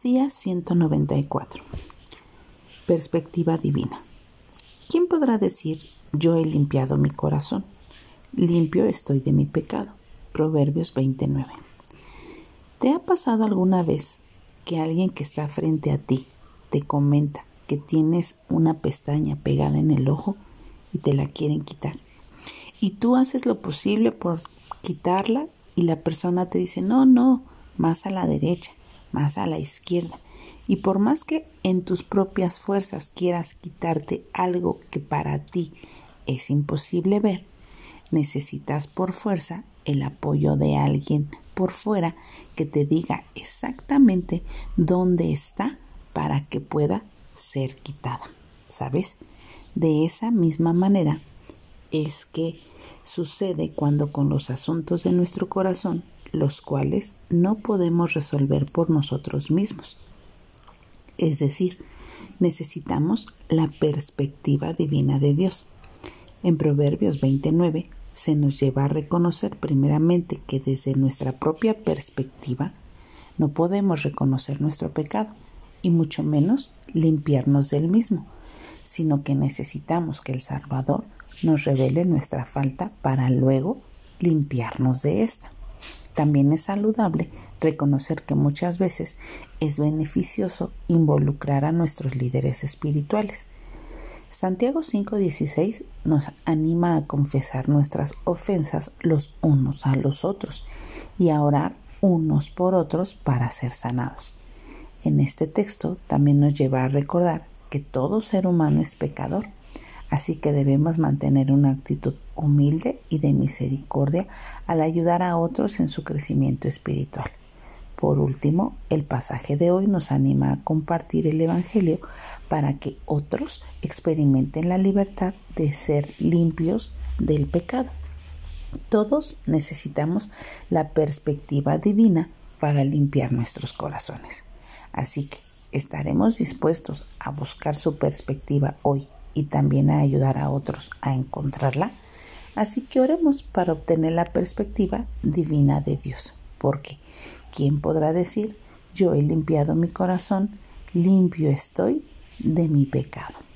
Día 194. Perspectiva divina. ¿Quién podrá decir, yo he limpiado mi corazón? Limpio estoy de mi pecado. Proverbios 29. ¿Te ha pasado alguna vez que alguien que está frente a ti te comenta que tienes una pestaña pegada en el ojo y te la quieren quitar? Y tú haces lo posible por quitarla y la persona te dice, no, no, más a la derecha más a la izquierda. Y por más que en tus propias fuerzas quieras quitarte algo que para ti es imposible ver, necesitas por fuerza el apoyo de alguien por fuera que te diga exactamente dónde está para que pueda ser quitada. ¿Sabes? De esa misma manera es que sucede cuando con los asuntos de nuestro corazón los cuales no podemos resolver por nosotros mismos. Es decir, necesitamos la perspectiva divina de Dios. En Proverbios 29 se nos lleva a reconocer primeramente que desde nuestra propia perspectiva no podemos reconocer nuestro pecado y mucho menos limpiarnos del mismo, sino que necesitamos que el Salvador nos revele nuestra falta para luego limpiarnos de esta. También es saludable reconocer que muchas veces es beneficioso involucrar a nuestros líderes espirituales. Santiago 5:16 nos anima a confesar nuestras ofensas los unos a los otros y a orar unos por otros para ser sanados. En este texto también nos lleva a recordar que todo ser humano es pecador Así que debemos mantener una actitud humilde y de misericordia al ayudar a otros en su crecimiento espiritual. Por último, el pasaje de hoy nos anima a compartir el Evangelio para que otros experimenten la libertad de ser limpios del pecado. Todos necesitamos la perspectiva divina para limpiar nuestros corazones. Así que estaremos dispuestos a buscar su perspectiva hoy y también a ayudar a otros a encontrarla. Así que oremos para obtener la perspectiva divina de Dios, porque ¿quién podrá decir, yo he limpiado mi corazón, limpio estoy de mi pecado?